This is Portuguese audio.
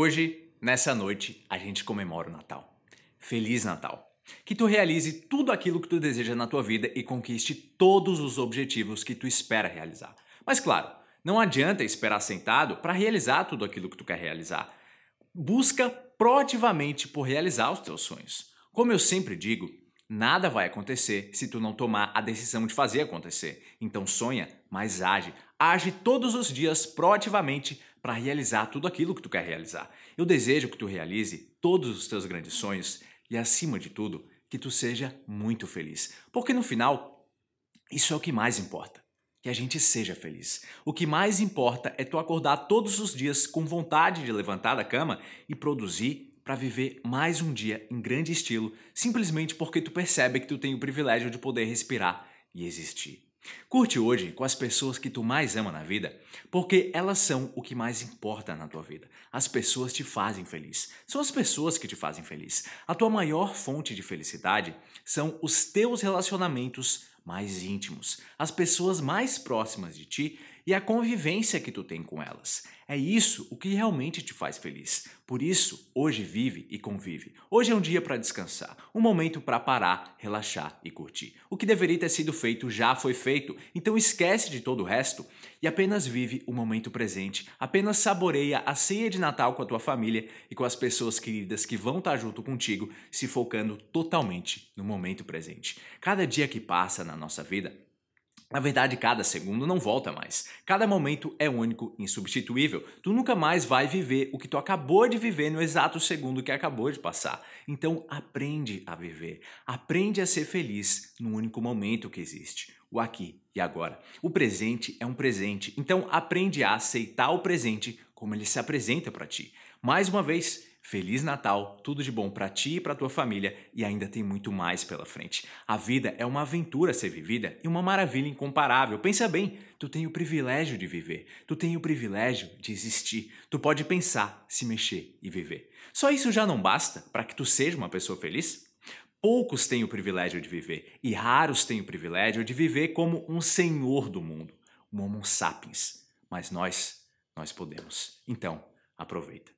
Hoje, nessa noite, a gente comemora o Natal. Feliz Natal! Que tu realize tudo aquilo que tu deseja na tua vida e conquiste todos os objetivos que tu espera realizar. Mas claro, não adianta esperar sentado para realizar tudo aquilo que tu quer realizar. Busca proativamente por realizar os teus sonhos. Como eu sempre digo, nada vai acontecer se tu não tomar a decisão de fazer acontecer. Então sonha, mas age. Age todos os dias proativamente para realizar tudo aquilo que tu quer realizar. Eu desejo que tu realize todos os teus grandes sonhos e, acima de tudo, que tu seja muito feliz. Porque no final, isso é o que mais importa. Que a gente seja feliz. O que mais importa é tu acordar todos os dias com vontade de levantar da cama e produzir para viver mais um dia em grande estilo, simplesmente porque tu percebe que tu tem o privilégio de poder respirar e existir. Curte hoje com as pessoas que tu mais ama na vida, porque elas são o que mais importa na tua vida. As pessoas te fazem feliz. São as pessoas que te fazem feliz. A tua maior fonte de felicidade são os teus relacionamentos mais íntimos, as pessoas mais próximas de ti e a convivência que tu tem com elas. É isso o que realmente te faz feliz. Por isso, hoje vive e convive. Hoje é um dia para descansar, um momento para parar, relaxar e curtir. O que deveria ter sido feito já foi feito, então esquece de todo o resto e apenas vive o momento presente. Apenas saboreia a ceia de Natal com a tua família e com as pessoas queridas que vão estar junto contigo, se focando totalmente no momento presente. Cada dia que passa na nossa vida na verdade, cada segundo não volta mais. Cada momento é único, insubstituível. Tu nunca mais vai viver o que tu acabou de viver no exato segundo que acabou de passar. Então, aprende a viver. Aprende a ser feliz no único momento que existe, o aqui e agora. O presente é um presente, então aprende a aceitar o presente como ele se apresenta para ti. Mais uma vez, Feliz Natal, tudo de bom para ti e para tua família e ainda tem muito mais pela frente. A vida é uma aventura a ser vivida e uma maravilha incomparável. Pensa bem, tu tem o privilégio de viver, tu tem o privilégio de existir. Tu pode pensar, se mexer e viver. Só isso já não basta para que tu seja uma pessoa feliz? Poucos têm o privilégio de viver e raros têm o privilégio de viver como um senhor do mundo, um Homo sapiens. Mas nós, nós podemos. Então, aproveita.